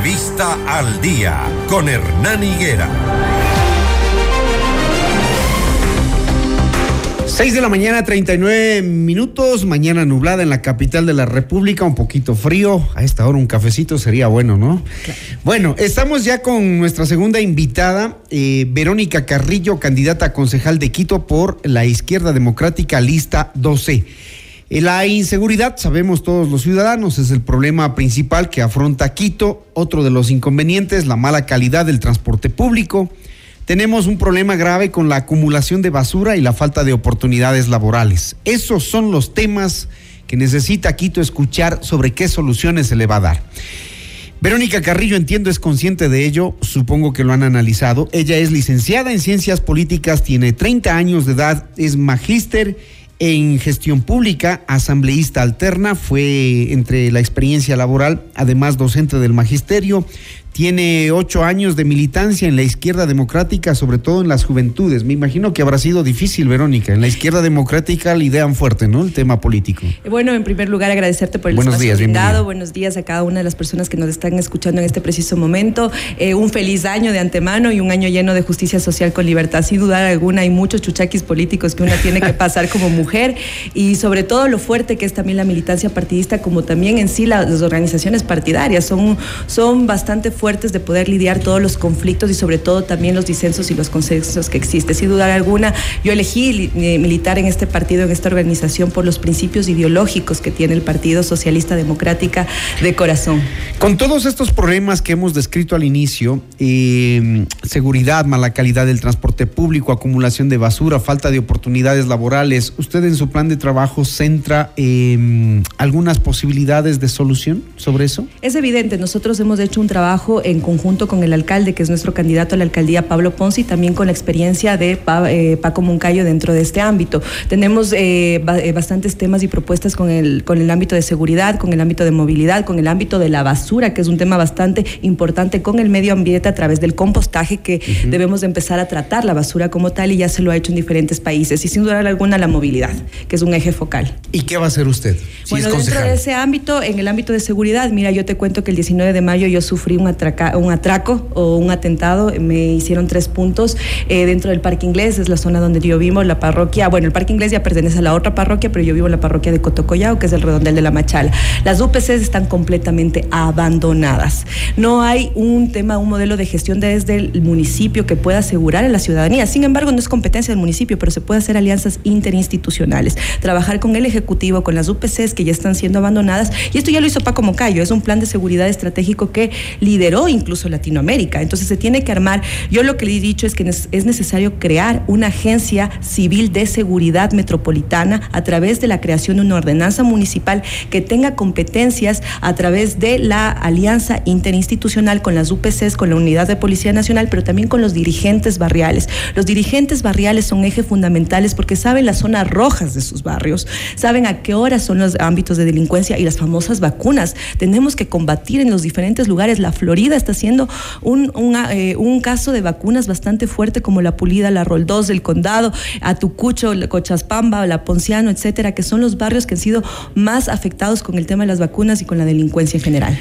Entrevista al día con Hernán Higuera. 6 de la mañana, 39 minutos, mañana nublada en la capital de la República, un poquito frío, a esta hora un cafecito sería bueno, ¿no? Bueno, estamos ya con nuestra segunda invitada, eh, Verónica Carrillo, candidata a concejal de Quito por la Izquierda Democrática, lista 12. La inseguridad, sabemos todos los ciudadanos, es el problema principal que afronta Quito. Otro de los inconvenientes, la mala calidad del transporte público. Tenemos un problema grave con la acumulación de basura y la falta de oportunidades laborales. Esos son los temas que necesita Quito escuchar sobre qué soluciones se le va a dar. Verónica Carrillo, entiendo, es consciente de ello, supongo que lo han analizado. Ella es licenciada en Ciencias Políticas, tiene 30 años de edad, es magíster en gestión pública, asambleísta alterna, fue entre la experiencia laboral, además docente del magisterio, tiene ocho años de militancia en la izquierda democrática, sobre todo en las juventudes. Me imagino que habrá sido difícil, Verónica. En la izquierda democrática la idean fuerte, ¿no? El tema político. Bueno, en primer lugar, agradecerte por el Buenos espacio días, brindado. Buenos días a cada una de las personas que nos están escuchando en este preciso momento. Eh, un feliz año de antemano y un año lleno de justicia social con libertad. Sin dudar alguna, hay muchos chuchaquis políticos que una tiene que pasar como mujer y sobre todo lo fuerte que es también la militancia partidista, como también en sí la- las organizaciones partidarias. Son, son bastante fuertes de poder lidiar todos los conflictos y sobre todo también los disensos y los consensos que existen. Sin duda alguna, yo elegí eh, militar en este partido, en esta organización, por los principios ideológicos que tiene el Partido Socialista Democrática de corazón. Con todos estos problemas que hemos descrito al inicio, eh, seguridad, mala calidad del transporte público, acumulación de basura, falta de oportunidades laborales, ¿usted en su plan de trabajo centra eh, algunas posibilidades de solución sobre eso? Es evidente, nosotros hemos hecho un trabajo en conjunto con el alcalde, que es nuestro candidato a la alcaldía, Pablo Ponce, y también con la experiencia de Pa- eh, Paco Moncayo dentro de este ámbito. Tenemos eh, eh, bastantes temas y propuestas con el, con el ámbito de seguridad, con el ámbito de movilidad, con el ámbito de la basura, que es un tema bastante importante con el medio ambiente a través del compostaje, que debemos de empezar a tratar la basura como tal y ya se lo ha hecho en diferentes países. Y sin duda alguna la movilidad, que es un eje focal. ¿Y qué va a hacer usted? Si bueno, dentro de ese ámbito, en el ámbito de seguridad, mira, yo te cuento que el 19 de mayo yo sufrí un, un atraco o un atentado, me hicieron tres puntos eh, dentro del Parque Inglés, es la zona donde yo vivo, la parroquia, bueno, el Parque Inglés ya pertenece a la otra parroquia, pero yo vivo en la parroquia de Cotocollao, que es el redondel de la Machala. Las UPCs están completamente abandonadas. No hay un tema, un modelo de gestión desde el municipio que pueda asegurar a la ciudadanía. Sin embargo, no es competencia del municipio, pero se puede hacer alianzas interinstitucionales, trabajar con el Ejecutivo, con las UPCs que ya están siendo abandonadas. Y esto ya lo hizo Paco Moncayo, es un plan de seguridad estratégico que lideró incluso Latinoamérica. Entonces se tiene que armar, yo lo que le he dicho es que es necesario crear una agencia civil de seguridad metropolitana a través de la creación de una ordenanza municipal que tenga competencias a través de la alianza interinstitucional con las UPCs, con la Unidad de Policía Nacional, pero también con los dirigentes barriales. Los dirigentes barriales son ejes fundamentales porque saben las zonas rojas de sus barrios, saben a qué horas son los ámbitos de delincuencia y las famosas vacunas. Tenemos que combatir en los diferentes lugares. La Florida está haciendo un, un, eh, un caso de vacunas bastante fuerte como la Pulida, la Rol 2 del Condado, Atucucho, Cochaspamba, la Ponciano, etcétera, que son los barrios que han sido más afectados con el tema de las vacunas y con la delincuencia en general.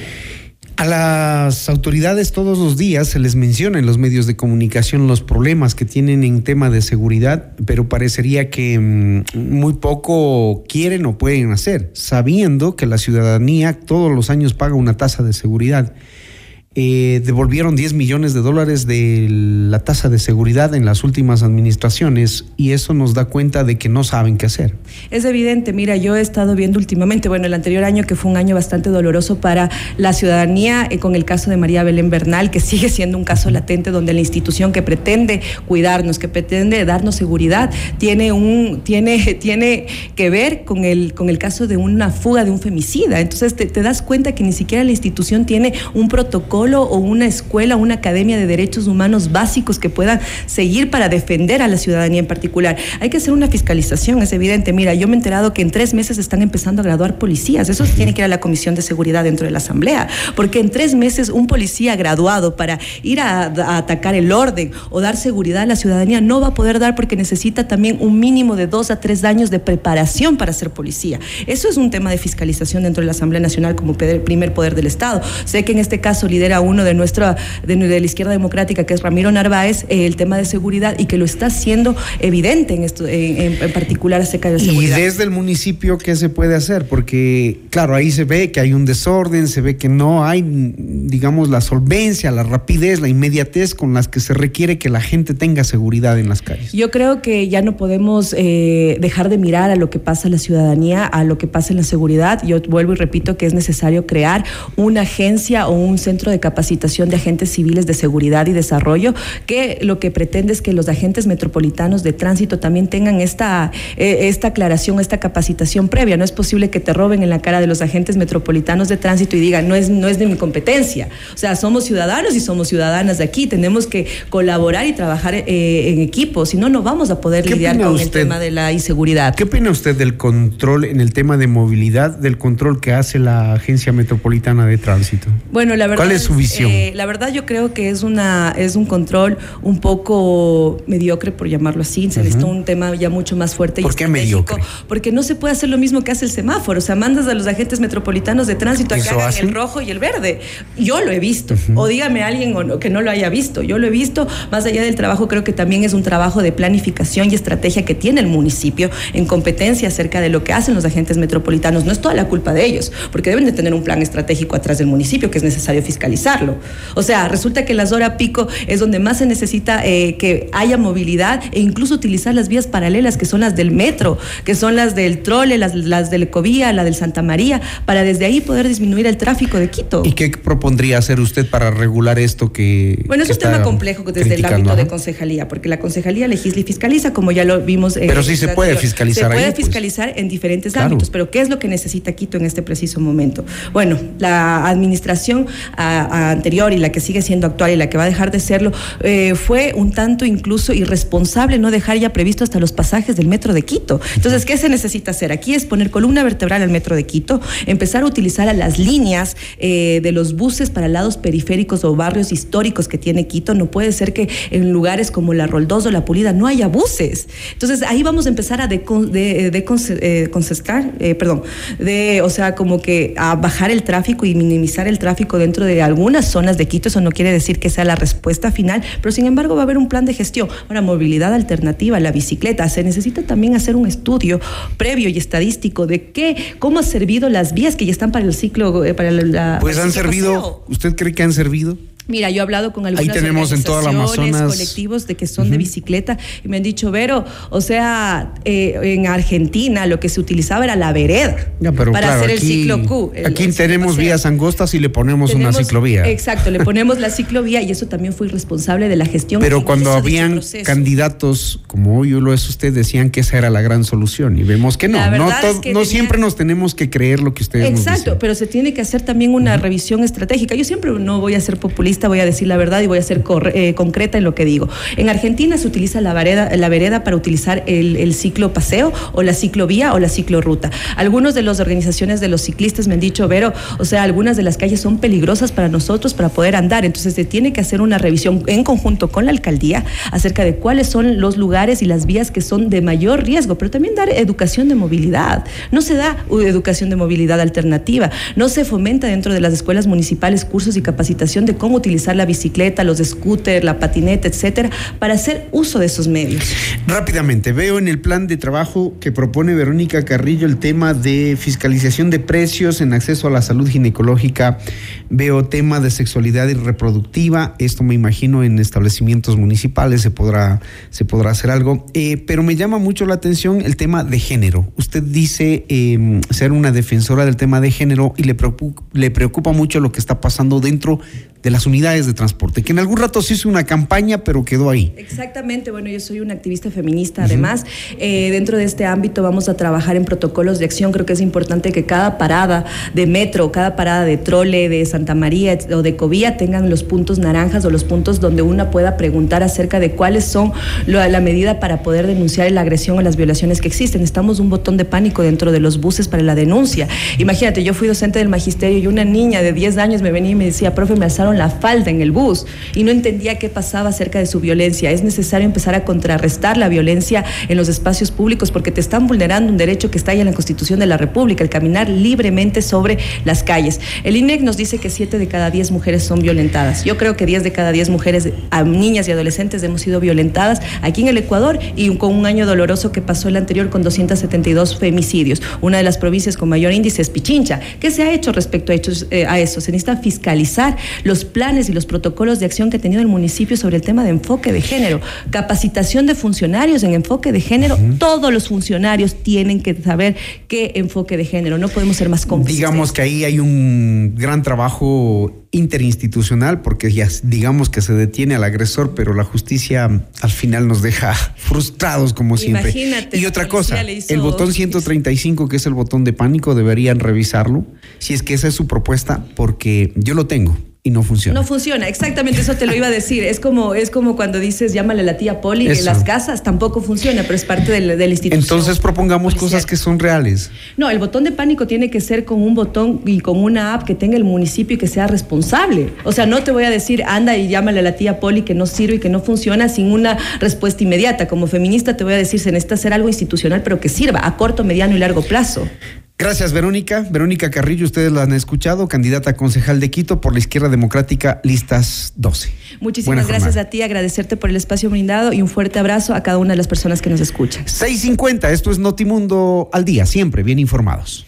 A las autoridades todos los días se les menciona en los medios de comunicación los problemas que tienen en tema de seguridad, pero parecería que mm, muy poco quieren o pueden hacer, sabiendo que la ciudadanía todos los años paga una tasa de seguridad. Eh, devolvieron 10 millones de dólares de la tasa de seguridad en las últimas administraciones y eso nos da cuenta de que no saben qué hacer. Es evidente, mira, yo he estado viendo últimamente, bueno, el anterior año que fue un año bastante doloroso para la ciudadanía, eh, con el caso de María Belén Bernal, que sigue siendo un caso latente donde la institución que pretende cuidarnos, que pretende darnos seguridad, tiene un, tiene, tiene que ver con el, con el caso de una fuga de un femicida. Entonces te, te das cuenta que ni siquiera la institución tiene un protocolo o una escuela, una academia de derechos humanos básicos que puedan seguir para defender a la ciudadanía en particular. Hay que hacer una fiscalización, es evidente. Mira, yo me he enterado que en tres meses están empezando a graduar policías. Eso tiene que ir a la Comisión de Seguridad dentro de la Asamblea, porque en tres meses un policía graduado para ir a, a atacar el orden o dar seguridad a la ciudadanía no va a poder dar porque necesita también un mínimo de dos a tres años de preparación para ser policía. Eso es un tema de fiscalización dentro de la Asamblea Nacional como primer poder del Estado. Sé que en este caso lidera lidera uno de nuestra, de, la izquierda democrática, que es Ramiro Narváez, eh, el tema de seguridad y que lo está haciendo evidente en esto, en, particular acerca de seguridad. Y desde el municipio, ¿qué se puede hacer? Porque, claro, ahí se ve que hay un desorden, se ve que no hay, digamos, la solvencia, la rapidez, la inmediatez con las que se requiere que la gente tenga seguridad en las calles. Yo creo que ya no podemos eh, dejar de mirar a lo que pasa en la ciudadanía, a lo que pasa en la seguridad. Yo vuelvo y repito que es necesario crear una agencia o un centro de capacitación de agentes civiles de seguridad y desarrollo que lo que pretende es que los agentes metropolitanos de tránsito también tengan esta, eh, esta aclaración, esta capacitación previa. No es posible que te roben en la cara de los agentes metropolitanos de tránsito y digan, no es, no es de mi competencia. O sea, somos ciudadanos y somos ciudadanas de aquí. Tenemos que colaborar y trabajar eh, en equipo, si no, no vamos a poder lidiar con el tema de la inseguridad. ¿Qué opina usted del control en el tema de movilidad, del control que hace la Agencia Metropolitana de Tránsito? Bueno, la verdad. ¿Cuál es su visión? Eh, la verdad, yo creo que es, una, es un control un poco mediocre, por llamarlo así. Se necesita un tema ya mucho más fuerte. ¿Por qué mediocre? Porque no se puede hacer lo mismo que hace el semáforo. O sea, mandas a los agentes metropolitanos de tránsito a que hagan el rojo y el verde. Yo lo he visto. O dígame a alguien que no lo haya visto. Yo lo he visto. Más allá del trabajo, creo que también es un trabajo de planificación y estrategia que tiene el municipio en competencia acerca de lo que hacen los agentes metropolitanos. No es toda la culpa de ellos, porque deben de tener un plan estratégico atrás del municipio que es necesario O sea, resulta que las horas pico es donde más se necesita eh, que haya movilidad e incluso utilizar las vías paralelas que son las del metro, que son las del trole, las, las del Ecovía, la del Santa María, para desde ahí poder disminuir el tráfico de Quito. ¿Y qué propondría hacer usted para regular esto que... Bueno, es un tema complejo desde el ámbito de concejalía, porque la concejalía legisla y fiscaliza, como ya lo vimos. pero sí se puede fiscalizar. Se puede pues. fiscalizar en diferentes ámbitos, pero ¿qué es lo que necesita Quito en este preciso momento? Bueno, la administración anterior y la que sigue siendo actual y la que va a dejar de serlo, eh, fue un tanto incluso irresponsable no dejar ya previsto hasta los pasajes del metro de Quito. Entonces, ¿qué se necesita hacer? Aquí es poner columna vertebral al metro de Quito, empezar a utilizar a las líneas eh, de los buses para lados periféricos o barrios históricos que tiene Quito. No puede ser que en lugares como la Roldoso, la Pulida, no haya buses. Entonces, ahí vamos a empezar a de, de, de, eh, perdón, de, o sea, como que a bajar el tráfico y minimizar el tráfico dentro de algunas zonas de Quito. Eso no quiere decir que sea la respuesta final, pero sin embargo va a haber un plan de gestión. Ahora, movilidad alternativa, la bicicleta. Se necesita también hacer un estudio previo y estadístico de qué, cómo ha servido las vías que ya están para el ciclo, eh, para la. Pues han servido. ¿Usted cree que han servido? Mira, yo he hablado con algunas Ahí tenemos en toda la colectivos de que son de bicicleta y me han dicho, Vero, o sea, eh, en Argentina lo que se utilizaba era la vereda para hacer el ciclo Q. aquí tenemos vías angostas y le ponemos una ciclovía. Exacto, le ponemos la ciclovía y eso también fue irresponsable de la gestión. Pero cuando habían candidatos, como hoy lo es usted, decían que esa era la gran solución y vemos que no. No, no siempre nos tenemos que creer lo que ustedes Exacto, nos dicen. pero se tiene que hacer también una revisión estratégica. Yo siempre no voy a ser populista voy a decir la verdad y voy a ser eh, concreta en lo que digo. En Argentina se utiliza la vereda, la vereda para utilizar el, ciclo paseo o la ciclovía o la ciclorruta. Algunos de las organizaciones de los ciclistas me han dicho, Vero, o sea, algunas de las calles son peligrosas para nosotros para poder andar. Entonces se tiene que hacer una revisión en conjunto con la alcaldía acerca de cuáles son los lugares y las vías que son de mayor riesgo, pero también dar educación de movilidad. No se da educación de movilidad alternativa, no se fomenta dentro de las escuelas municipales cursos y capacitación de cómo utilizar la bicicleta, los scooters, la patineta, etcétera, para hacer uso de esos medios. Rápidamente, veo en el plan de trabajo que propone Verónica Carrillo el tema de fiscalización de precios en acceso a la salud ginecológica. Veo tema de sexualidad y reproductiva. Esto me imagino en establecimientos municipales se podrá, se podrá hacer algo. Eh, pero me llama mucho la atención el tema de género. Usted dice em, ser una defensora del tema de género y le preocupa, le preocupa mucho lo que está pasando dentro de las unidades de transporte, que en algún rato se hizo una campaña, pero quedó ahí. Exactamente, bueno, yo soy una activista feminista, además, eh, dentro de este ámbito vamos a trabajar en protocolos de acción, creo que es importante que cada parada de metro, cada parada de trole, de Santa María o de Covía tengan los puntos naranjas o los puntos donde una pueda preguntar acerca de cuáles son la medida para poder denunciar la agresión o las violaciones que existen. Estamos un botón de pánico dentro de los buses para la denuncia. Imagínate, yo fui docente del magisterio y una niña de 10 años me venía y me decía, profe, me alzaron la falda en el bus y no entendía qué pasaba acerca de su violencia. Es necesario empezar a contrarrestar la violencia en los espacios públicos porque te están vulnerando un derecho que está ahí en la Constitución de la República, el caminar libremente sobre las calles. El INEC nos dice que 7 de cada 10 mujeres son violentadas. Yo creo que 10 de cada 10 mujeres, niñas y adolescentes hemos sido violentadas aquí en el Ecuador y con un año doloroso que pasó el anterior con 272 femicidios. Una de las provincias con mayor índice es Pichincha. ¿Qué se ha hecho respecto a, hechos, eh, eso? Se necesita fiscalizar los planes y los protocolos de acción que ha tenido el municipio sobre el tema de enfoque de género. Capacitación de funcionarios en enfoque de género. Todos los funcionarios tienen que saber qué enfoque de género. No podemos ser más cómplices. Digamos que ahí hay un gran trabajo interinstitucional porque ya digamos que se detiene al agresor, pero la justicia al final nos deja frustrados como siempre. y otra cosa, el botón 135 que es el botón de pánico deberían revisarlo si es que esa es su propuesta porque yo lo tengo y no funciona. No funciona, exactamente eso te lo iba a decir. Es como, es como cuando dices llámale a la tía Poli, en las casas tampoco funciona, pero es parte del, del institución. Entonces propongamos cosas que son reales. No, el botón de pánico tiene que ser con un botón y con una app que tenga el municipio y que sea responsable. O sea, no te voy a decir anda y llámale a la tía Poli que no sirve y que no funciona sin una respuesta inmediata. Como feminista te voy a decir, se necesita hacer algo institucional, pero que sirva a corto, mediano y largo plazo. Gracias, Verónica. Verónica Carrillo, ustedes la han escuchado, candidata a concejal de Quito por la Izquierda Democrática, listas 12. Muchísimas gracias a ti, agradecerte por el espacio brindado y un fuerte abrazo a cada una de las personas que nos escuchan. 650, esto es Notimundo al día, siempre bien informados.